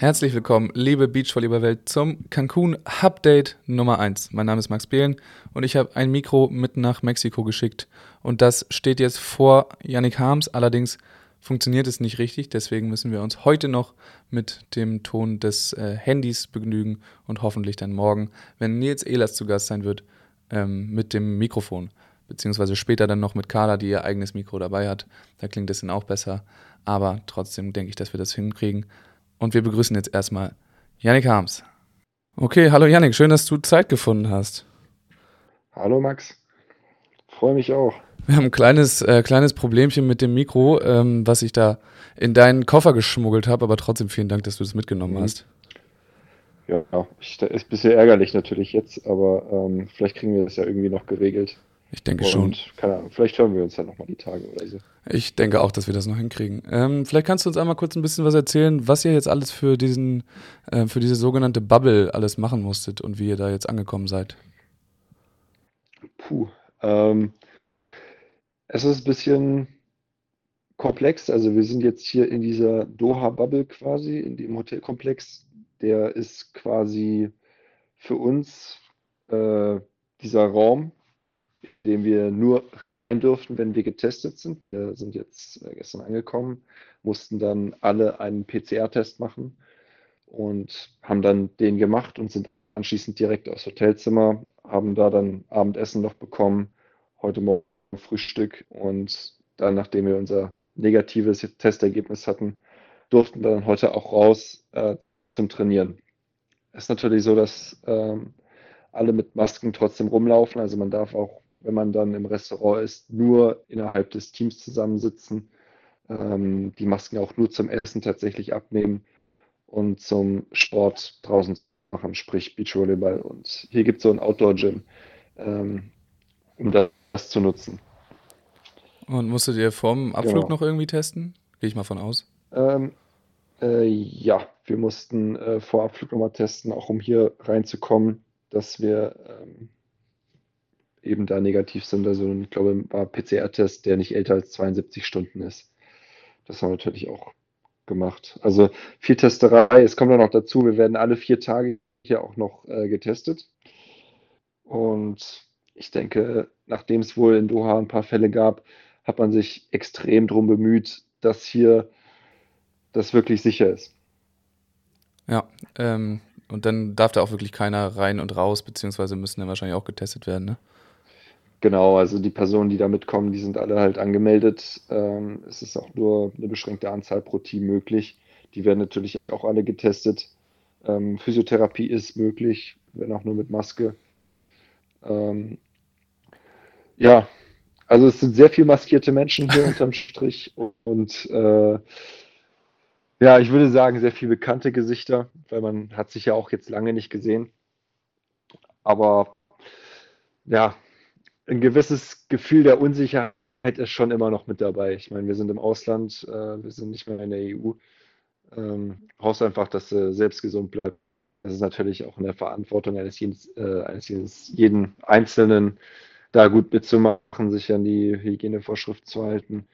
Herzlich willkommen, liebe Beachvolleyball-Welt, zum Cancun Update Nummer 1. Mein Name ist Max Behlen und ich habe ein Mikro mit nach Mexiko geschickt. Und das steht jetzt vor Yannick Harms. Allerdings funktioniert es nicht richtig, deswegen müssen wir uns heute noch mit dem Ton des äh, Handys begnügen und hoffentlich dann morgen, wenn Nils Ehlers zu Gast sein wird, ähm, mit dem Mikrofon. Beziehungsweise später dann noch mit Carla, die ihr eigenes Mikro dabei hat. Da klingt es dann auch besser. Aber trotzdem denke ich, dass wir das hinkriegen. Und wir begrüßen jetzt erstmal Yannick Harms. Okay, hallo Yannick, schön, dass du Zeit gefunden hast. Hallo Max, freue mich auch. Wir haben ein kleines, äh, kleines Problemchen mit dem Mikro, ähm, was ich da in deinen Koffer geschmuggelt habe, aber trotzdem vielen Dank, dass du das mitgenommen mhm. hast. Ja, ich, ist ein bisschen ärgerlich natürlich jetzt, aber ähm, vielleicht kriegen wir das ja irgendwie noch geregelt. Ich denke und, schon. Keine Ahnung, vielleicht hören wir uns dann nochmal die Tage oder so. Ich denke auch, dass wir das noch hinkriegen. Ähm, vielleicht kannst du uns einmal kurz ein bisschen was erzählen, was ihr jetzt alles für diesen, äh, für diese sogenannte Bubble alles machen musstet und wie ihr da jetzt angekommen seid. Puh. Ähm, es ist ein bisschen komplex. Also wir sind jetzt hier in dieser Doha-Bubble quasi, in dem Hotelkomplex. Der ist quasi für uns äh, dieser Raum, den wir nur rein durften, wenn wir getestet sind. Wir sind jetzt äh, gestern angekommen, mussten dann alle einen PCR-Test machen und haben dann den gemacht und sind anschließend direkt aufs Hotelzimmer, haben da dann Abendessen noch bekommen, heute Morgen Frühstück und dann, nachdem wir unser negatives Testergebnis hatten, durften dann heute auch raus äh, zum Trainieren. Es ist natürlich so, dass ähm, alle mit Masken trotzdem rumlaufen. Also man darf auch wenn man dann im Restaurant ist, nur innerhalb des Teams zusammensitzen, ähm, die Masken auch nur zum Essen tatsächlich abnehmen und zum Sport draußen machen, sprich Beachvolleyball. Und hier gibt es so ein Outdoor-Gym, ähm, um das zu nutzen. Und musstet ihr vorm Abflug genau. noch irgendwie testen? Gehe ich mal von aus. Ähm, äh, ja, wir mussten äh, vor Abflug nochmal testen, auch um hier reinzukommen, dass wir ähm, eben da negativ sind. Also ich glaube, war PCR-Test, der nicht älter als 72 Stunden ist. Das haben wir natürlich auch gemacht. Also viel Testerei. Es kommt dann noch dazu, wir werden alle vier Tage hier auch noch äh, getestet. Und ich denke, nachdem es wohl in Doha ein paar Fälle gab, hat man sich extrem darum bemüht, dass hier das wirklich sicher ist. Ja, ähm, und dann darf da auch wirklich keiner rein und raus, beziehungsweise müssen dann wahrscheinlich auch getestet werden, ne? Genau, also die Personen, die da mitkommen, die sind alle halt angemeldet. Ähm, es ist auch nur eine beschränkte Anzahl pro Team möglich. Die werden natürlich auch alle getestet. Ähm, Physiotherapie ist möglich, wenn auch nur mit Maske. Ähm, ja, also es sind sehr viel maskierte Menschen hier unterm Strich und äh, ja, ich würde sagen, sehr viele bekannte Gesichter, weil man hat sich ja auch jetzt lange nicht gesehen. Aber ja, ein gewisses Gefühl der Unsicherheit ist schon immer noch mit dabei. Ich meine, wir sind im Ausland, äh, wir sind nicht mehr in der EU. Ähm, hoffst einfach, dass du selbst gesund bleibst. Das ist natürlich auch in der Verantwortung eines, jeden, äh, eines jeden Einzelnen, da gut mitzumachen, sich an die Hygienevorschrift zu halten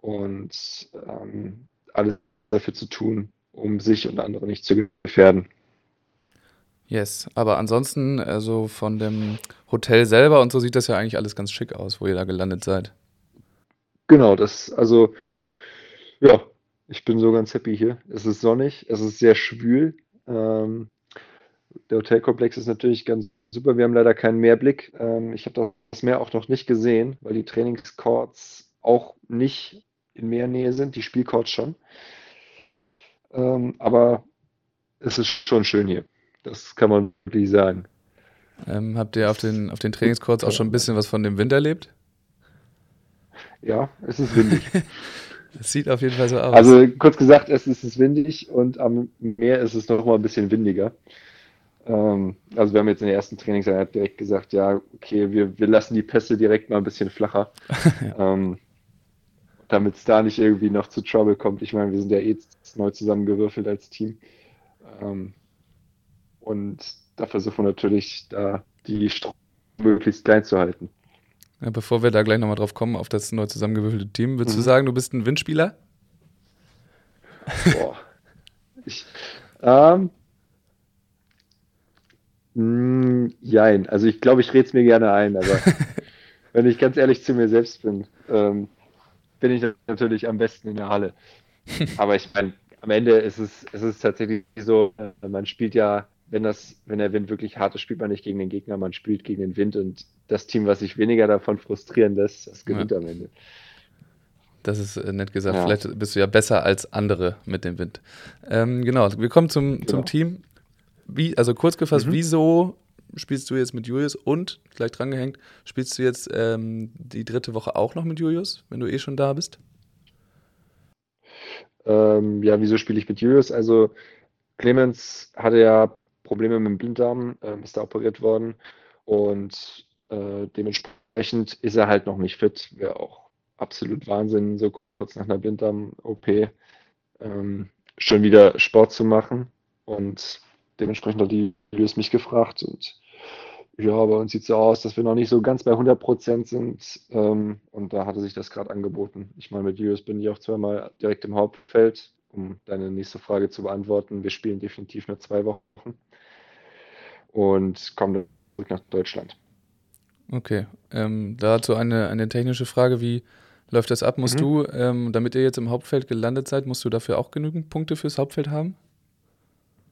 und ähm, alles dafür zu tun, um sich und andere nicht zu gefährden. Yes, aber ansonsten, also von dem Hotel selber und so sieht das ja eigentlich alles ganz schick aus, wo ihr da gelandet seid. Genau, das, also, ja, ich bin so ganz happy hier. Es ist sonnig, es ist sehr schwül. Ähm, der Hotelkomplex ist natürlich ganz super. Wir haben leider keinen Meerblick. Ähm, ich habe das Meer auch noch nicht gesehen, weil die Trainingscourts auch nicht in Meernähe sind, die Spielcourts schon. Ähm, aber es ist schon schön hier. Das kann man wirklich sagen. Ähm, habt ihr auf den, auf den Trainingscourts auch schon ein bisschen was von dem Wind erlebt? Ja, es ist windig. Es sieht auf jeden Fall so aus. Also kurz gesagt, es ist windig und am Meer ist es noch mal ein bisschen windiger. Ähm, also wir haben jetzt in der ersten Trainingseinheit direkt gesagt, ja, okay, wir, wir lassen die Pässe direkt mal ein bisschen flacher, ja. ähm, damit es da nicht irgendwie noch zu Trouble kommt. Ich meine, wir sind ja eh neu zusammengewürfelt als Team. Ähm, und da versuchen wir natürlich, da die Strom möglichst klein zu halten. Ja, bevor wir da gleich nochmal drauf kommen, auf das neu zusammengewürfelte Team, würdest mhm. du sagen, du bist ein Windspieler? Boah. Ich, Ähm, mh, jein. Also ich glaube, ich rede es mir gerne ein, aber wenn ich ganz ehrlich zu mir selbst bin, ähm, bin ich natürlich am besten in der Halle. Aber ich meine, am Ende ist es, ist es tatsächlich so, man spielt ja, wenn das, wenn der Wind wirklich hart ist, spielt man nicht gegen den Gegner, man spielt gegen den Wind und das Team, was sich weniger davon frustrieren lässt, das gewinnt ja. am Ende. Das ist äh, nett gesagt. Ja. Vielleicht bist du ja besser als andere mit dem Wind. Ähm, genau, wir kommen zum, genau. zum Team. Wie, also kurz gefasst, mhm. wieso spielst du jetzt mit Julius und, gleich drangehängt, spielst du jetzt ähm, die dritte Woche auch noch mit Julius, wenn du eh schon da bist? Ähm, ja, wieso spiele ich mit Julius? Also Clemens hatte ja Probleme mit dem Blinddarm, äh, ist da operiert worden und äh, dementsprechend ist er halt noch nicht fit. Wäre auch absolut Wahnsinn, so kurz nach einer Blinddarm-OP ähm, schon wieder Sport zu machen. Und dementsprechend hat die Julius mich gefragt und ja, bei uns sieht so aus, dass wir noch nicht so ganz bei 100 Prozent sind. Ähm, und da hatte sich das gerade angeboten. Ich meine, mit Julius bin ich auch zweimal direkt im Hauptfeld, um deine nächste Frage zu beantworten. Wir spielen definitiv nur zwei Wochen und kommen zurück nach Deutschland. Okay, ähm, dazu eine, eine technische Frage. Wie läuft das ab? Musst mhm. du, ähm, damit ihr jetzt im Hauptfeld gelandet seid, musst du dafür auch genügend Punkte fürs Hauptfeld haben?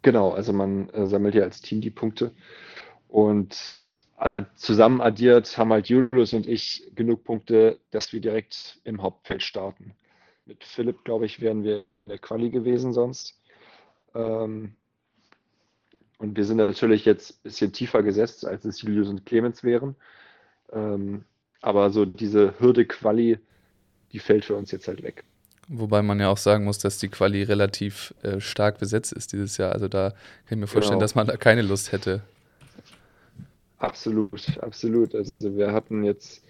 Genau, also man äh, sammelt ja als Team die Punkte und zusammen addiert haben halt Julius und ich genug Punkte, dass wir direkt im Hauptfeld starten. Mit Philipp, glaube ich, wären wir der Quali gewesen sonst. Ähm, und wir sind natürlich jetzt ein bisschen tiefer gesetzt, als es Julius und Clemens wären. Ähm, aber so diese Hürde Quali, die fällt für uns jetzt halt weg. Wobei man ja auch sagen muss, dass die Quali relativ äh, stark besetzt ist dieses Jahr. Also da kann ich mir vorstellen, genau. dass man da keine Lust hätte. Absolut, absolut. Also wir hatten jetzt,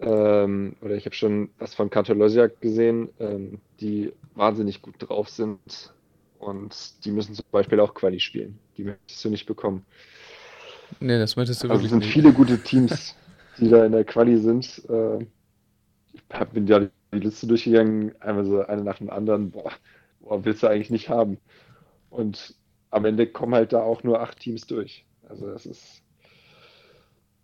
ähm, oder ich habe schon was von Katolosiak gesehen, ähm, die wahnsinnig gut drauf sind und die müssen zum Beispiel auch Quali spielen. Die möchtest du nicht bekommen. Nee, das möchtest du also wirklich nicht. Es sind viele gute Teams, die da in der Quali sind. Äh, ich hab, bin ja die Liste durchgegangen, einmal so eine nach dem anderen. Boah, boah, willst du eigentlich nicht haben. Und am Ende kommen halt da auch nur acht Teams durch. Also das ist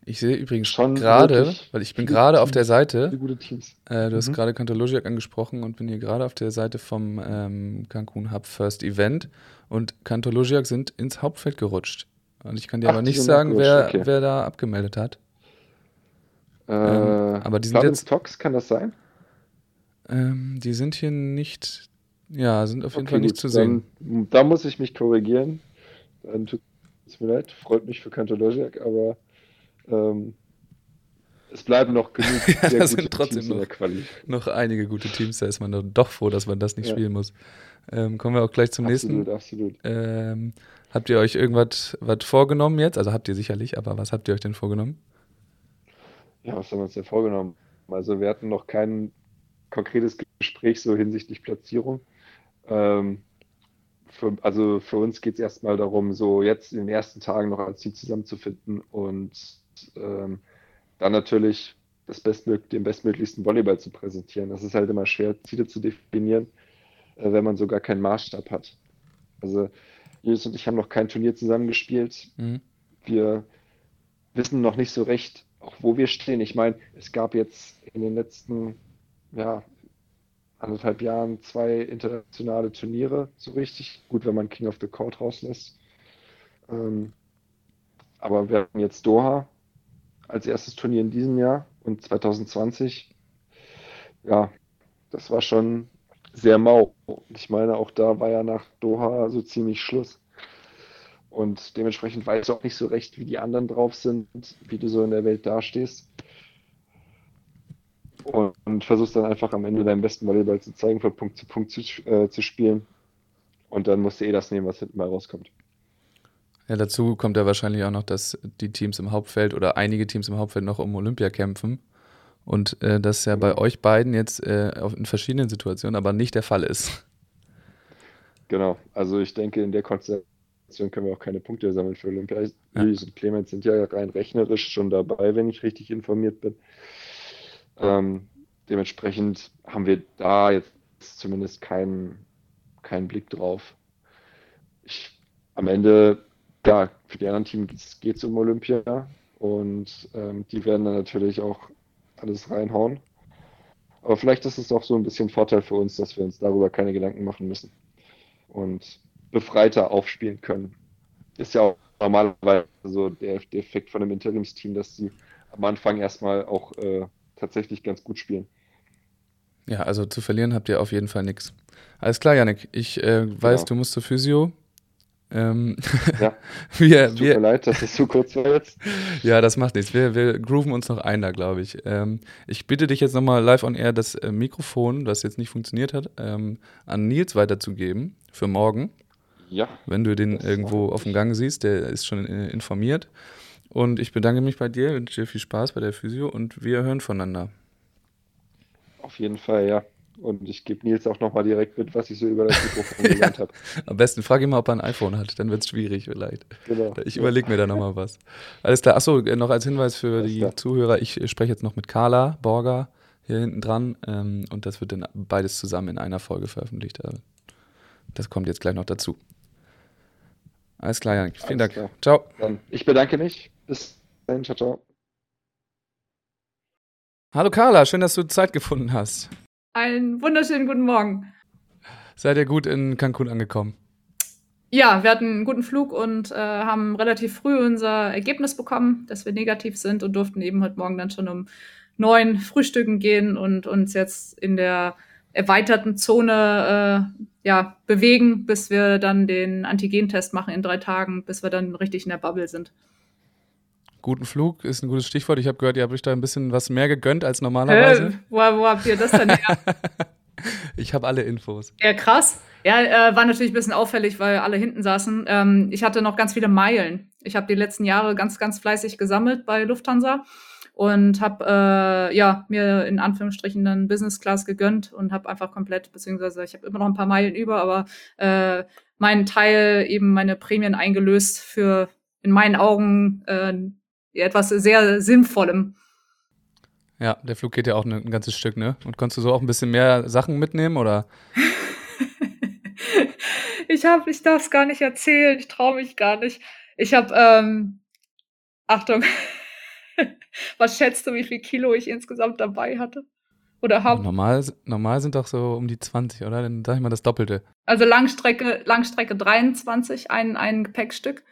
ich sehe übrigens schon gerade, weil ich bin gerade auf der Seite. Gute Teams. Äh, du hast mhm. gerade Kantologiak angesprochen und bin hier gerade auf der Seite vom ähm, Cancun Hub First Event und Kantologiak sind ins Hauptfeld gerutscht. Und ich kann dir Ach, aber nicht sagen, wer, okay. wer da abgemeldet hat. Äh, ähm, aber die sind jetzt. Tox, kann das sein? Ähm, die sind hier nicht. Ja, sind auf jeden okay, Fall nicht gut. zu sehen. Dann, da muss ich mich korrigieren. Dann tut es mir leid, freut mich für Kantologiak, aber ähm, es bleiben noch genug ja, sehr sind trotzdem Teams noch, in der Quali. noch einige gute Teams. Da ist man doch froh, dass man das nicht ja. spielen muss. Ähm, kommen wir auch gleich zum absolut, nächsten. Absolut. Ähm, habt ihr euch irgendwas was vorgenommen jetzt? Also habt ihr sicherlich, aber was habt ihr euch denn vorgenommen? Ja, was haben wir uns denn vorgenommen? Also wir hatten noch kein konkretes Gespräch so hinsichtlich Platzierung. Ähm, für, also für uns geht es erstmal darum, so jetzt in den ersten Tagen noch als Team zusammenzufinden und ähm, dann natürlich das bestmög den bestmöglichsten Volleyball zu präsentieren. Das ist halt immer schwer, Ziele zu definieren, äh, wenn man sogar keinen Maßstab hat. Also Julius und ich haben noch kein Turnier zusammengespielt. Mhm. Wir wissen noch nicht so recht, auch wo wir stehen. Ich meine, es gab jetzt in den letzten ja, anderthalb Jahren zwei internationale Turniere so richtig. Gut, wenn man King of the Court rauslässt. Ähm, aber wir haben jetzt Doha als erstes Turnier in diesem Jahr und 2020. Ja, das war schon sehr mau. Ich meine, auch da war ja nach Doha so ziemlich Schluss. Und dementsprechend weiß ich auch nicht so recht, wie die anderen drauf sind, wie du so in der Welt dastehst. Und, und versuchst dann einfach am Ende deinen besten Volleyball zu zeigen, von Punkt zu Punkt zu, äh, zu spielen. Und dann musst du eh das nehmen, was hinten mal rauskommt. Ja, dazu kommt ja wahrscheinlich auch noch, dass die Teams im Hauptfeld oder einige Teams im Hauptfeld noch um Olympia kämpfen. Und äh, das ja bei euch beiden jetzt äh, in verschiedenen Situationen aber nicht der Fall ist. Genau, also ich denke, in der Konstellation können wir auch keine Punkte sammeln für Olympia. Ja. Julius und Clemens sind ja rein rechnerisch schon dabei, wenn ich richtig informiert bin. Ähm, dementsprechend haben wir da jetzt zumindest keinen, keinen Blick drauf. Ich am Ende, ja, für die anderen Teams geht es um Olympia und ähm, die werden dann natürlich auch alles reinhauen. Aber vielleicht ist es auch so ein bisschen Vorteil für uns, dass wir uns darüber keine Gedanken machen müssen und befreiter aufspielen können. Ist ja auch normalerweise so der, der Effekt von einem Interimsteam, dass sie am Anfang erstmal auch äh, tatsächlich ganz gut spielen. Ja, also zu verlieren habt ihr auf jeden Fall nichts. Alles klar, Janik. Ich äh, weiß, ja. du musst zur Physio. Ähm, ja. wir, tut wir, mir leid, dass es zu kurz war jetzt. ja, das macht nichts. Wir, wir grooven uns noch ein da, glaube ich. Ähm, ich bitte dich jetzt nochmal live on air das äh, Mikrofon, das jetzt nicht funktioniert hat, ähm, an Nils weiterzugeben für morgen. Ja. Wenn du den irgendwo auf dem Gang siehst, der ist schon äh, informiert. Und ich bedanke mich bei dir, wünsche dir viel Spaß bei der Physio und wir hören voneinander. Auf jeden Fall, ja. Und ich gebe Nils auch nochmal direkt mit, was ich so über das Mikrofon gelernt habe. Am besten frage ihn mal, ob er ein iPhone hat, dann wird es schwierig vielleicht. Genau. Ich überlege mir da nochmal was. Alles klar. Achso, äh, noch als Hinweis für Alles die klar. Zuhörer, ich spreche jetzt noch mit Carla Borger hier hinten dran ähm, und das wird dann beides zusammen in einer Folge veröffentlicht. Äh, das kommt jetzt gleich noch dazu. Alles klar, Janik. Vielen Alles Dank. Klar. Ciao. Dann ich bedanke mich. Bis dann. Ciao, ciao. Hallo Carla, schön, dass du Zeit gefunden hast. Einen wunderschönen guten Morgen. Seid ihr gut in Cancun angekommen? Ja, wir hatten einen guten Flug und äh, haben relativ früh unser Ergebnis bekommen, dass wir negativ sind und durften eben heute Morgen dann schon um neun frühstücken gehen und uns jetzt in der erweiterten Zone äh, ja, bewegen, bis wir dann den Antigentest machen in drei Tagen, bis wir dann richtig in der Bubble sind. Guten Flug ist ein gutes Stichwort. Ich habe gehört, ihr habt euch da ein bisschen was mehr gegönnt als normalerweise. Äh, wo, wo habt ihr das denn her? ich habe alle Infos. Ja, krass. Ja, äh, war natürlich ein bisschen auffällig, weil alle hinten saßen. Ähm, ich hatte noch ganz viele Meilen. Ich habe die letzten Jahre ganz, ganz fleißig gesammelt bei Lufthansa und habe äh, ja mir in Anführungsstrichen dann Business Class gegönnt und habe einfach komplett beziehungsweise ich habe immer noch ein paar Meilen über, aber äh, meinen Teil eben meine Prämien eingelöst für in meinen Augen äh, etwas sehr Sinnvollem. Ja, der Flug geht ja auch ein ganzes Stück, ne? Und konntest du so auch ein bisschen mehr Sachen mitnehmen oder? ich habe, ich darf es gar nicht erzählen, ich traue mich gar nicht. Ich habe, ähm, Achtung, Was schätzt du, wie viel Kilo ich insgesamt dabei hatte? Oder habe? Normal, normal sind doch so um die 20, oder? Dann sag ich mal das Doppelte. Also Langstrecke, Langstrecke 23, ein, ein Gepäckstück,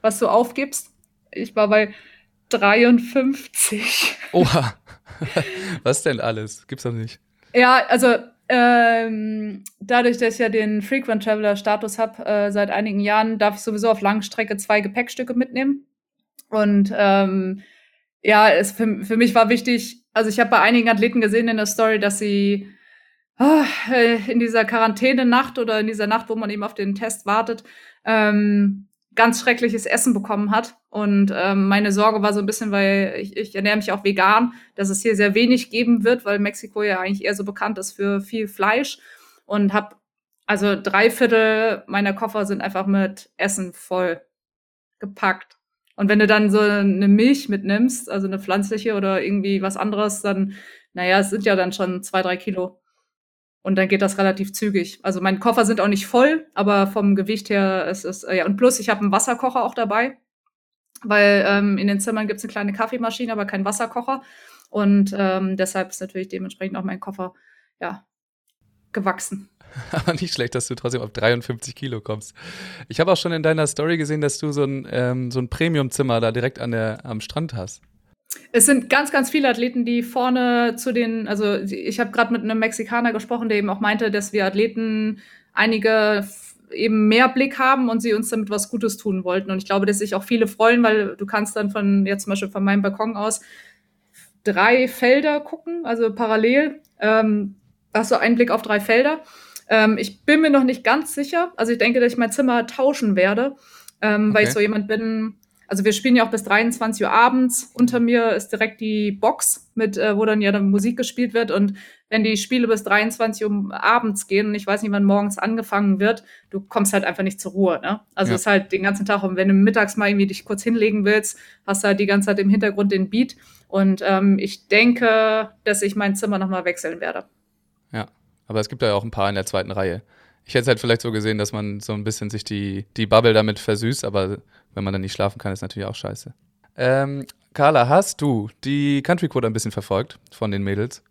was du aufgibst. Ich war bei 53. Oha. was denn alles? Gibt's doch nicht. Ja, also ähm, dadurch, dass ich ja den Frequent Traveler Status habe äh, seit einigen Jahren, darf ich sowieso auf Langstrecke zwei Gepäckstücke mitnehmen. Und ähm, ja, es für, für mich war wichtig, also ich habe bei einigen Athleten gesehen in der Story, dass sie oh, in dieser Quarantäne-Nacht oder in dieser Nacht, wo man eben auf den Test wartet, ähm, ganz schreckliches Essen bekommen hat. Und ähm, meine Sorge war so ein bisschen, weil ich, ich ernähre mich auch vegan, dass es hier sehr wenig geben wird, weil Mexiko ja eigentlich eher so bekannt ist für viel Fleisch. Und habe also drei Viertel meiner Koffer sind einfach mit Essen voll gepackt. Und wenn du dann so eine Milch mitnimmst, also eine pflanzliche oder irgendwie was anderes, dann, naja, es sind ja dann schon zwei, drei Kilo. Und dann geht das relativ zügig. Also mein Koffer sind auch nicht voll, aber vom Gewicht her ist es, ja, und plus ich habe einen Wasserkocher auch dabei, weil ähm, in den Zimmern gibt es eine kleine Kaffeemaschine, aber keinen Wasserkocher. Und ähm, deshalb ist natürlich dementsprechend auch mein Koffer, ja, gewachsen. Aber nicht schlecht, dass du trotzdem auf 53 Kilo kommst. Ich habe auch schon in deiner Story gesehen, dass du so ein, ähm, so ein Premium-Zimmer da direkt an der, am Strand hast. Es sind ganz, ganz viele Athleten, die vorne zu den, also ich habe gerade mit einem Mexikaner gesprochen, der eben auch meinte, dass wir Athleten einige eben mehr Blick haben und sie uns damit was Gutes tun wollten. Und ich glaube, dass sich auch viele freuen, weil du kannst dann von, jetzt zum Beispiel von meinem Balkon aus, drei Felder gucken, also parallel. Ähm, hast du einen Blick auf drei Felder. Ähm, ich bin mir noch nicht ganz sicher. Also ich denke, dass ich mein Zimmer tauschen werde, ähm, okay. weil ich so jemand bin. Also wir spielen ja auch bis 23 Uhr abends. Unter mir ist direkt die Box, mit, äh, wo dann ja dann Musik gespielt wird. Und wenn die Spiele bis 23 Uhr abends gehen und ich weiß nicht, wann morgens angefangen wird, du kommst halt einfach nicht zur Ruhe. Ne? Also ja. ist halt den ganzen Tag, und wenn du mittags mal irgendwie dich kurz hinlegen willst, hast du halt die ganze Zeit im Hintergrund den Beat. Und ähm, ich denke, dass ich mein Zimmer nochmal wechseln werde. Ja, aber es gibt ja auch ein paar in der zweiten Reihe. Ich hätte es halt vielleicht so gesehen, dass man so ein bisschen sich die, die Bubble damit versüßt, aber wenn man dann nicht schlafen kann, ist natürlich auch scheiße. Ähm, Carla, hast du die Country Code ein bisschen verfolgt von den Mädels?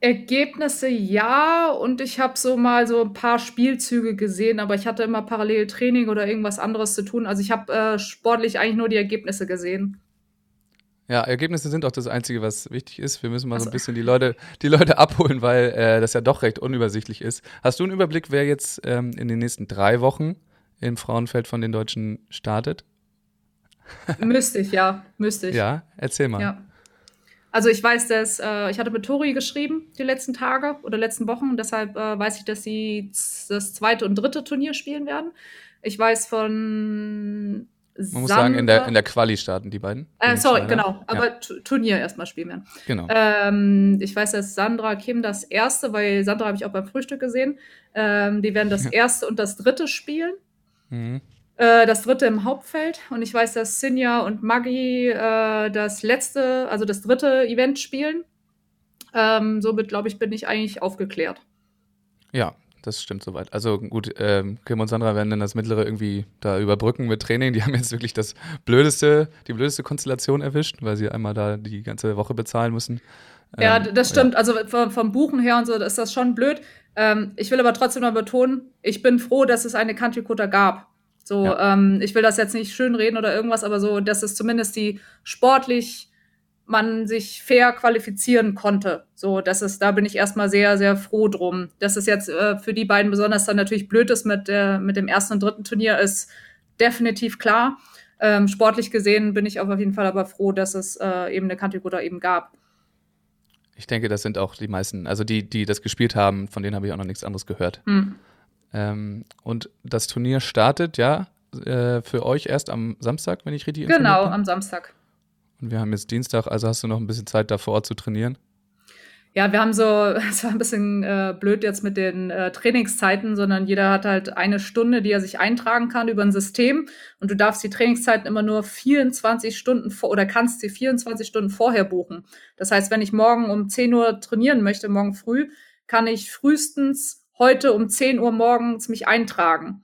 Ergebnisse ja und ich habe so mal so ein paar Spielzüge gesehen, aber ich hatte immer parallel Training oder irgendwas anderes zu tun. Also ich habe äh, sportlich eigentlich nur die Ergebnisse gesehen. Ja, Ergebnisse sind auch das Einzige, was wichtig ist. Wir müssen mal so ein bisschen die Leute, die Leute abholen, weil äh, das ja doch recht unübersichtlich ist. Hast du einen Überblick, wer jetzt ähm, in den nächsten drei Wochen im Frauenfeld von den Deutschen startet? müsste ich, ja, müsste ich. Ja, erzähl mal. Ja. Also ich weiß, dass äh, ich hatte mit Tori geschrieben die letzten Tage oder letzten Wochen. Deshalb äh, weiß ich, dass sie das zweite und dritte Turnier spielen werden. Ich weiß von man muss sagen, in der, in der Quali starten die beiden. Äh, sorry, Schneider. genau. Aber ja. Turnier erstmal spielen werden. Genau. Ähm, ich weiß, dass Sandra Kim das erste, weil Sandra habe ich auch beim Frühstück gesehen. Ähm, die werden das erste und das dritte spielen. Mhm. Äh, das dritte im Hauptfeld. Und ich weiß, dass Sinja und Maggie äh, das letzte, also das dritte Event spielen. Ähm, somit, glaube ich, bin ich eigentlich aufgeklärt. Ja, das stimmt soweit. Also gut, ähm, Kim und Sandra werden dann das mittlere irgendwie da überbrücken mit Training. Die haben jetzt wirklich das blödeste, die blödeste Konstellation erwischt, weil sie einmal da die ganze Woche bezahlen müssen. Ja, ähm, das stimmt. Ja. Also vom, vom, Buchen her und so ist das schon blöd. Ähm, ich will aber trotzdem noch betonen, ich bin froh, dass es eine Country Quota gab. So, ja. ähm, ich will das jetzt nicht schönreden oder irgendwas, aber so, dass es zumindest die sportlich man sich fair qualifizieren konnte. So, das ist, da bin ich erstmal sehr, sehr froh drum. Dass es jetzt äh, für die beiden besonders dann natürlich blöd ist mit, der, mit dem ersten und dritten Turnier, ist definitiv klar. Ähm, sportlich gesehen bin ich auf jeden Fall aber froh, dass es äh, eben eine Kantigoda eben gab. Ich denke, das sind auch die meisten, also die, die das gespielt haben, von denen habe ich auch noch nichts anderes gehört. Hm. Ähm, und das Turnier startet ja äh, für euch erst am Samstag, wenn ich richtig informiert Genau, bin. am Samstag. Und wir haben jetzt Dienstag, also hast du noch ein bisschen Zeit da vor Ort zu trainieren? Ja, wir haben so, es war ein bisschen äh, blöd jetzt mit den äh, Trainingszeiten, sondern jeder hat halt eine Stunde, die er sich eintragen kann über ein System. Und du darfst die Trainingszeiten immer nur 24 Stunden vor oder kannst sie 24 Stunden vorher buchen. Das heißt, wenn ich morgen um 10 Uhr trainieren möchte, morgen früh, kann ich frühestens heute um 10 Uhr morgens mich eintragen.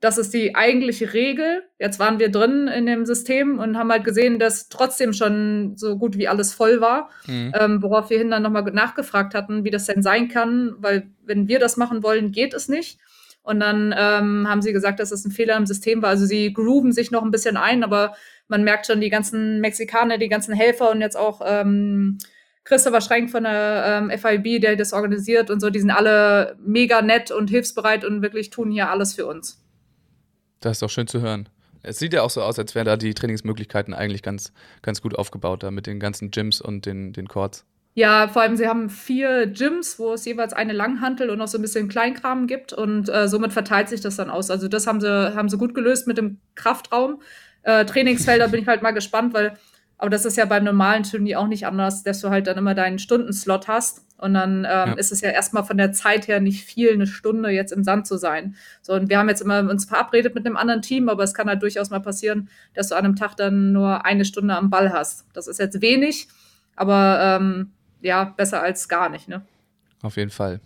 Das ist die eigentliche Regel. Jetzt waren wir drin in dem System und haben halt gesehen, dass trotzdem schon so gut wie alles voll war. Mhm. Ähm, worauf wir hin dann nochmal nachgefragt hatten, wie das denn sein kann, weil wenn wir das machen wollen, geht es nicht. Und dann ähm, haben sie gesagt, dass es ein Fehler im System war. Also sie grooven sich noch ein bisschen ein, aber man merkt schon, die ganzen Mexikaner, die ganzen Helfer und jetzt auch ähm, Christopher Schrenk von der ähm, FIB, der das organisiert und so, die sind alle mega nett und hilfsbereit und wirklich tun hier alles für uns. Das ist doch schön zu hören. Es sieht ja auch so aus, als wären da die Trainingsmöglichkeiten eigentlich ganz, ganz gut aufgebaut, da mit den ganzen Gyms und den, den Courts. Ja, vor allem, sie haben vier Gyms, wo es jeweils eine Langhantel und noch so ein bisschen Kleinkram gibt und äh, somit verteilt sich das dann aus. Also das haben sie, haben sie gut gelöst mit dem Kraftraum. Äh, Trainingsfelder bin ich halt mal gespannt, weil, aber das ist ja beim normalen Turnier auch nicht anders, dass du halt dann immer deinen Stundenslot hast und dann ähm, ja. ist es ja erstmal von der Zeit her nicht viel, eine Stunde jetzt im Sand zu sein. So, und wir haben jetzt immer uns verabredet mit einem anderen Team, aber es kann halt durchaus mal passieren, dass du an einem Tag dann nur eine Stunde am Ball hast. Das ist jetzt wenig, aber ähm, ja, besser als gar nicht, ne? Auf jeden Fall.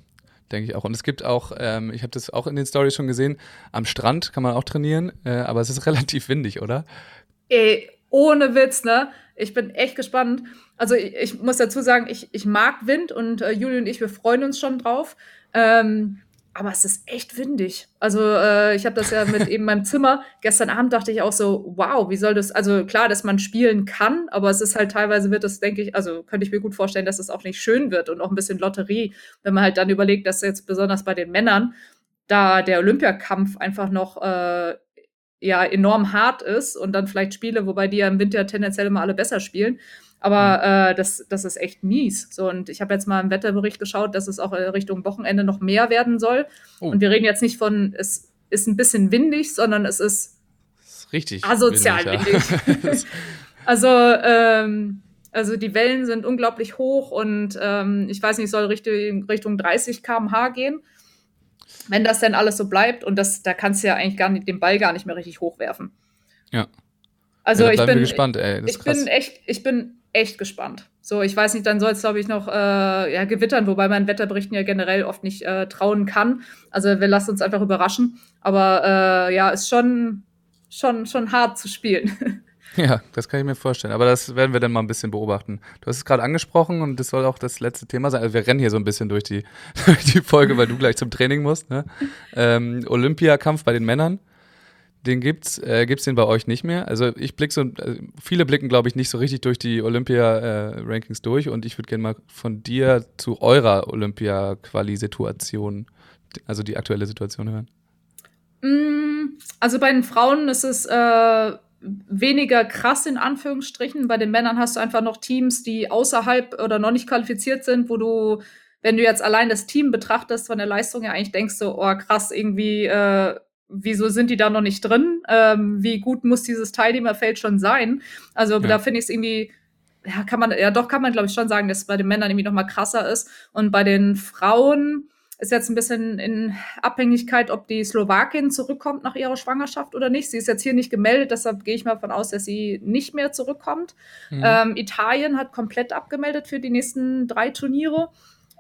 Denke ich auch. Und es gibt auch, ähm, ich habe das auch in den Stories schon gesehen, am Strand kann man auch trainieren, äh, aber es ist relativ windig, oder? Ey, ohne Witz, ne? Ich bin echt gespannt. Also ich, ich muss dazu sagen, ich, ich mag Wind und äh, Juli und ich, wir freuen uns schon drauf. Ähm, aber es ist echt windig. Also äh, ich habe das ja mit eben meinem Zimmer. Gestern Abend dachte ich auch so, wow, wie soll das? Also klar, dass man spielen kann, aber es ist halt teilweise wird das, denke ich, also könnte ich mir gut vorstellen, dass es auch nicht schön wird und auch ein bisschen Lotterie, wenn man halt dann überlegt, dass jetzt besonders bei den Männern da der Olympiakampf einfach noch äh, ja enorm hart ist und dann vielleicht Spiele, wobei die ja im Winter tendenziell immer alle besser spielen. Aber mhm. äh, das, das ist echt mies. So, und ich habe jetzt mal im Wetterbericht geschaut, dass es auch äh, Richtung Wochenende noch mehr werden soll. Oh. Und wir reden jetzt nicht von, es ist ein bisschen windig, sondern es ist, ist richtig asozial windig. Ja. also, ähm, also die Wellen sind unglaublich hoch und ähm, ich weiß nicht, soll Richtung, Richtung 30 km/h gehen wenn das denn alles so bleibt und das, da kannst du ja eigentlich gar nicht, den Ball gar nicht mehr richtig hochwerfen. Ja. Also ja, ich bin gespannt, ey. ich bin echt, ich bin echt gespannt. So, ich weiß nicht, dann soll es, glaube ich, noch äh, ja, gewittern, wobei man Wetterberichten ja generell oft nicht äh, trauen kann. Also wir lassen uns einfach überraschen. Aber äh, ja, ist schon, schon, schon hart zu spielen. Ja, das kann ich mir vorstellen. Aber das werden wir dann mal ein bisschen beobachten. Du hast es gerade angesprochen und das soll auch das letzte Thema sein. Also wir rennen hier so ein bisschen durch die, durch die Folge, weil du gleich zum Training musst. Ne? Ähm, Olympiakampf bei den Männern. Den gibt's, äh, gibt's den bei euch nicht mehr? Also ich blicke so, also viele blicken, glaube ich, nicht so richtig durch die Olympia-Rankings äh, durch und ich würde gerne mal von dir zu eurer Olympia-Quali-Situation, also die aktuelle Situation hören. Mm, also bei den Frauen ist es äh, weniger krass in Anführungsstrichen. Bei den Männern hast du einfach noch Teams, die außerhalb oder noch nicht qualifiziert sind, wo du, wenn du jetzt allein das Team betrachtest von der Leistung ja eigentlich denkst du, oh krass, irgendwie äh, wieso sind die da noch nicht drin? Ähm, wie gut muss dieses Teilnehmerfeld schon sein? Also ja. da finde ich es irgendwie, ja, kann man, ja doch kann man, glaube ich, schon sagen, dass es bei den Männern irgendwie noch mal krasser ist. Und bei den Frauen ist jetzt ein bisschen in Abhängigkeit, ob die Slowakin zurückkommt nach ihrer Schwangerschaft oder nicht. Sie ist jetzt hier nicht gemeldet, deshalb gehe ich mal davon aus, dass sie nicht mehr zurückkommt. Mhm. Ähm, Italien hat komplett abgemeldet für die nächsten drei Turniere.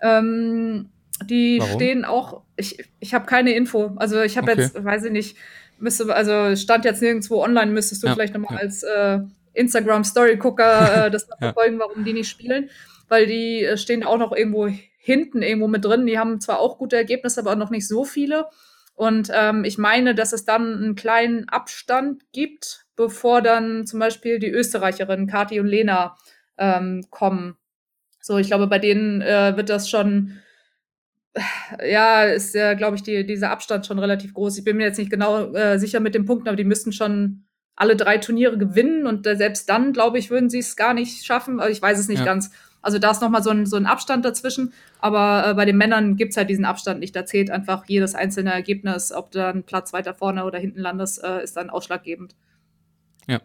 Ähm, die Warum? stehen auch, ich, ich habe keine Info. Also ich habe okay. jetzt, weiß ich nicht, müsste, also stand jetzt nirgendwo online, müsstest du ja, vielleicht nochmal ja. als äh, Instagram-Story-Gucker äh, das ja. verfolgen, warum die nicht spielen. Weil die äh, stehen auch noch irgendwo hinten irgendwo mit drin. Die haben zwar auch gute Ergebnisse, aber auch noch nicht so viele. Und ähm, ich meine, dass es dann einen kleinen Abstand gibt, bevor dann zum Beispiel die Österreicherinnen Kati und Lena ähm, kommen. So, ich glaube, bei denen äh, wird das schon ja, ist ja, glaube ich, die, dieser Abstand schon relativ groß. Ich bin mir jetzt nicht genau äh, sicher mit den Punkten, aber die müssten schon alle drei Turniere gewinnen und äh, selbst dann, glaube ich, würden sie es gar nicht schaffen. Also ich weiß es nicht ja. ganz. Also da ist nochmal so ein, so ein Abstand dazwischen. Aber äh, bei den Männern gibt es halt diesen Abstand nicht. Da zählt einfach jedes einzelne Ergebnis, ob du dann Platz weiter vorne oder hinten landest, äh, ist dann ausschlaggebend. Ja.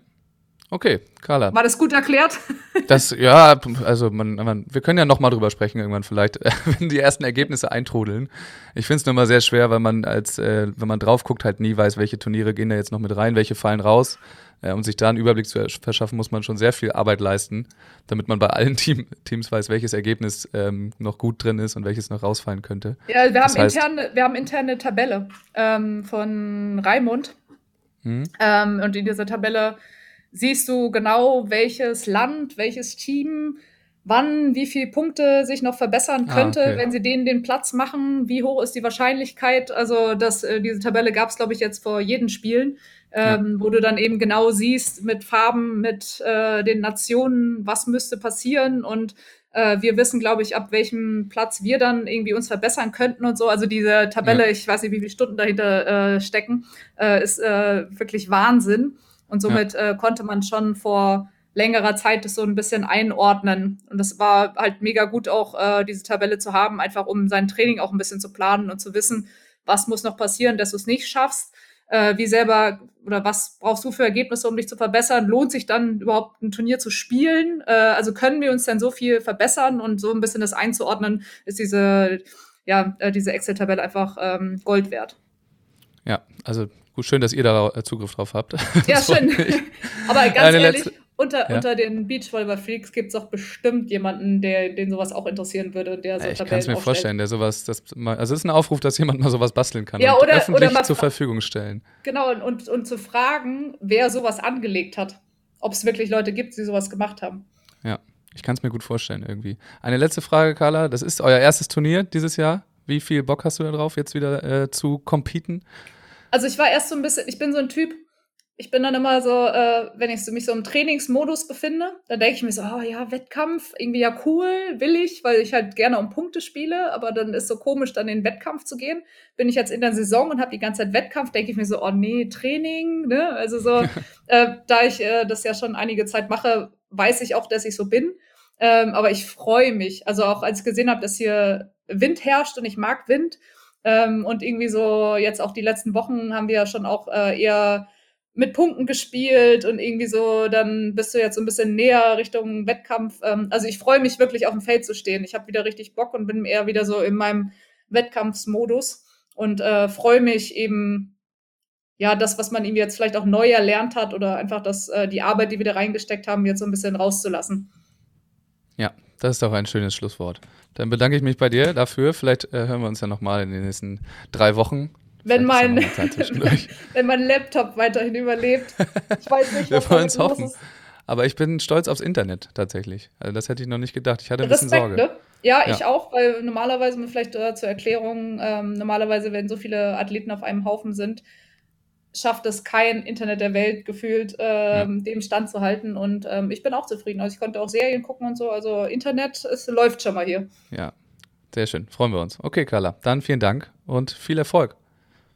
Okay, Carla. War das gut erklärt? Das, ja, also man, man, wir können ja noch mal drüber sprechen irgendwann vielleicht, wenn die ersten Ergebnisse eintrudeln. Ich finde es nur mal sehr schwer, weil man als, äh, wenn man drauf guckt, halt nie weiß, welche Turniere gehen da jetzt noch mit rein, welche fallen raus. Äh, um sich da einen Überblick zu verschaffen, muss man schon sehr viel Arbeit leisten, damit man bei allen Team, Teams weiß, welches Ergebnis ähm, noch gut drin ist und welches noch rausfallen könnte. Ja, wir, das haben, heißt, interne, wir haben interne Tabelle ähm, von Raimund. Hm? Ähm, und in dieser Tabelle siehst du genau, welches Land, welches Team, wann, wie viele Punkte sich noch verbessern ah, könnte, ah, okay. wenn sie denen den Platz machen, wie hoch ist die Wahrscheinlichkeit. Also das, äh, diese Tabelle gab es, glaube ich, jetzt vor jedem Spielen, ähm, ja. wo du dann eben genau siehst mit Farben, mit äh, den Nationen, was müsste passieren und äh, wir wissen, glaube ich, ab welchem Platz wir dann irgendwie uns verbessern könnten und so. Also diese Tabelle, ja. ich weiß nicht, wie viele Stunden dahinter äh, stecken, äh, ist äh, wirklich Wahnsinn. Und somit ja. äh, konnte man schon vor längerer Zeit das so ein bisschen einordnen. Und das war halt mega gut auch, äh, diese Tabelle zu haben, einfach um sein Training auch ein bisschen zu planen und zu wissen, was muss noch passieren, dass du es nicht schaffst. Äh, wie selber oder was brauchst du für Ergebnisse, um dich zu verbessern? Lohnt sich dann überhaupt ein Turnier zu spielen? Äh, also können wir uns denn so viel verbessern und so ein bisschen das einzuordnen, ist diese, ja, äh, diese Excel-Tabelle einfach ähm, Gold wert. Ja, also Gut, schön, dass ihr da äh, Zugriff drauf habt. Ja, schön. Aber ganz Eine ehrlich, letzte, unter, ja. unter den Beachvolleyball-Freaks gibt es auch bestimmt jemanden, der, den sowas auch interessieren würde, der so Ich kann es mir aufstellt. vorstellen, der sowas, das mal, also es ist ein Aufruf, dass jemand mal sowas basteln kann ja, oder, öffentlich oder zur Verfügung stellen. Genau, und, und, und zu fragen, wer sowas angelegt hat. Ob es wirklich Leute gibt, die sowas gemacht haben. Ja, ich kann es mir gut vorstellen irgendwie. Eine letzte Frage, Carla. Das ist euer erstes Turnier dieses Jahr. Wie viel Bock hast du da drauf, jetzt wieder äh, zu competen? Also ich war erst so ein bisschen, ich bin so ein Typ, ich bin dann immer so, äh, wenn ich so, mich so im Trainingsmodus befinde, dann denke ich mir so, oh ja, Wettkampf, irgendwie ja cool, will ich, weil ich halt gerne um Punkte spiele, aber dann ist so komisch, dann in den Wettkampf zu gehen. Bin ich jetzt in der Saison und habe die ganze Zeit Wettkampf, denke ich mir so, oh nee, Training, ne? Also so, äh, da ich äh, das ja schon einige Zeit mache, weiß ich auch, dass ich so bin. Ähm, aber ich freue mich. Also auch als ich gesehen habe, dass hier Wind herrscht und ich mag Wind, ähm, und irgendwie so jetzt auch die letzten Wochen haben wir ja schon auch äh, eher mit Punkten gespielt und irgendwie so, dann bist du jetzt so ein bisschen näher Richtung Wettkampf. Ähm, also ich freue mich wirklich auf dem Feld zu stehen. Ich habe wieder richtig Bock und bin eher wieder so in meinem Wettkampfsmodus und äh, freue mich eben, ja, das, was man irgendwie jetzt vielleicht auch neu erlernt hat oder einfach das, äh, die Arbeit, die wir da reingesteckt haben, jetzt so ein bisschen rauszulassen. Ja, das ist doch ein schönes Schlusswort. Dann bedanke ich mich bei dir dafür. Vielleicht äh, hören wir uns ja nochmal in den nächsten drei Wochen. Wenn mein, wenn mein Laptop weiterhin überlebt. Ich weiß nicht, was wir wollen es hoffen. Ist. Aber ich bin stolz aufs Internet tatsächlich. Also das hätte ich noch nicht gedacht. Ich hatte ein Respekt, bisschen Sorge. Ne? Ja, ja, ich auch, weil normalerweise, vielleicht äh, zur Erklärung, ähm, normalerweise, wenn so viele Athleten auf einem Haufen sind, schafft es kein Internet der Welt gefühlt, ähm, ja. dem Stand zu halten. Und ähm, ich bin auch zufrieden. Also ich konnte auch Serien gucken und so. Also Internet, es läuft schon mal hier. Ja, sehr schön. Freuen wir uns. Okay, Carla, dann vielen Dank und viel Erfolg.